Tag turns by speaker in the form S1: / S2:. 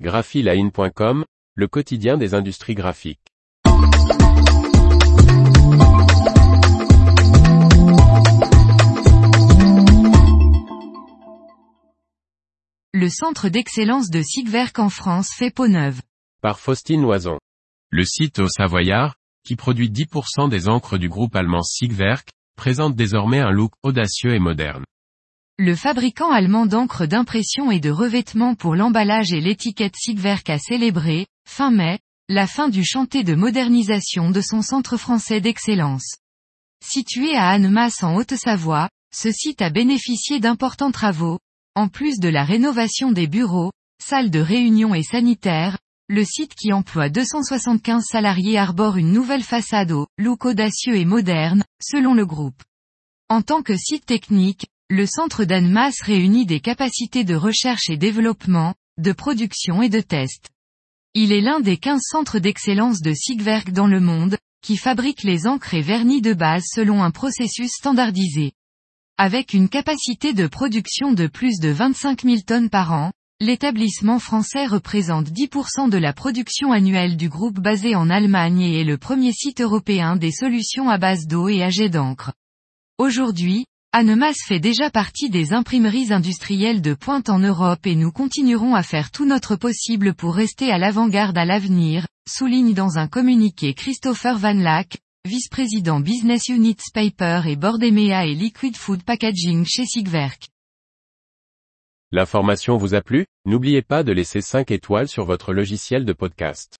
S1: graphiline.com, le quotidien des industries graphiques.
S2: Le centre d'excellence de Sigwerk en France fait peau neuve.
S1: Par Faustine Loison. Le site au Savoyard, qui produit 10% des encres du groupe allemand Sigwerk, présente désormais un look audacieux et moderne.
S2: Le fabricant allemand d'encre d'impression et de revêtement pour l'emballage et l'étiquette Sigwerk a célébré, fin mai, la fin du chantier de modernisation de son centre français d'excellence. Situé à Annemasse en Haute-Savoie, ce site a bénéficié d'importants travaux, en plus de la rénovation des bureaux, salles de réunion et sanitaires, le site qui emploie 275 salariés arbore une nouvelle façade au look audacieux et moderne, selon le groupe. En tant que site technique, le centre d'Annemasse réunit des capacités de recherche et développement, de production et de test. Il est l'un des 15 centres d'excellence de Sigwerk dans le monde, qui fabrique les encres et vernis de base selon un processus standardisé. Avec une capacité de production de plus de 25 000 tonnes par an, l'établissement français représente 10% de la production annuelle du groupe basé en Allemagne et est le premier site européen des solutions à base d'eau et à jet d'encre. Aujourd'hui, Annemasse fait déjà partie des imprimeries industrielles de pointe en Europe et nous continuerons à faire tout notre possible pour rester à l'avant-garde à l'avenir, souligne dans un communiqué Christopher Van Lack, vice-président Business Units Paper et Board EMEA et Liquid Food Packaging chez Sigwerk.
S1: L'information vous a plu? N'oubliez pas de laisser 5 étoiles sur votre logiciel de podcast.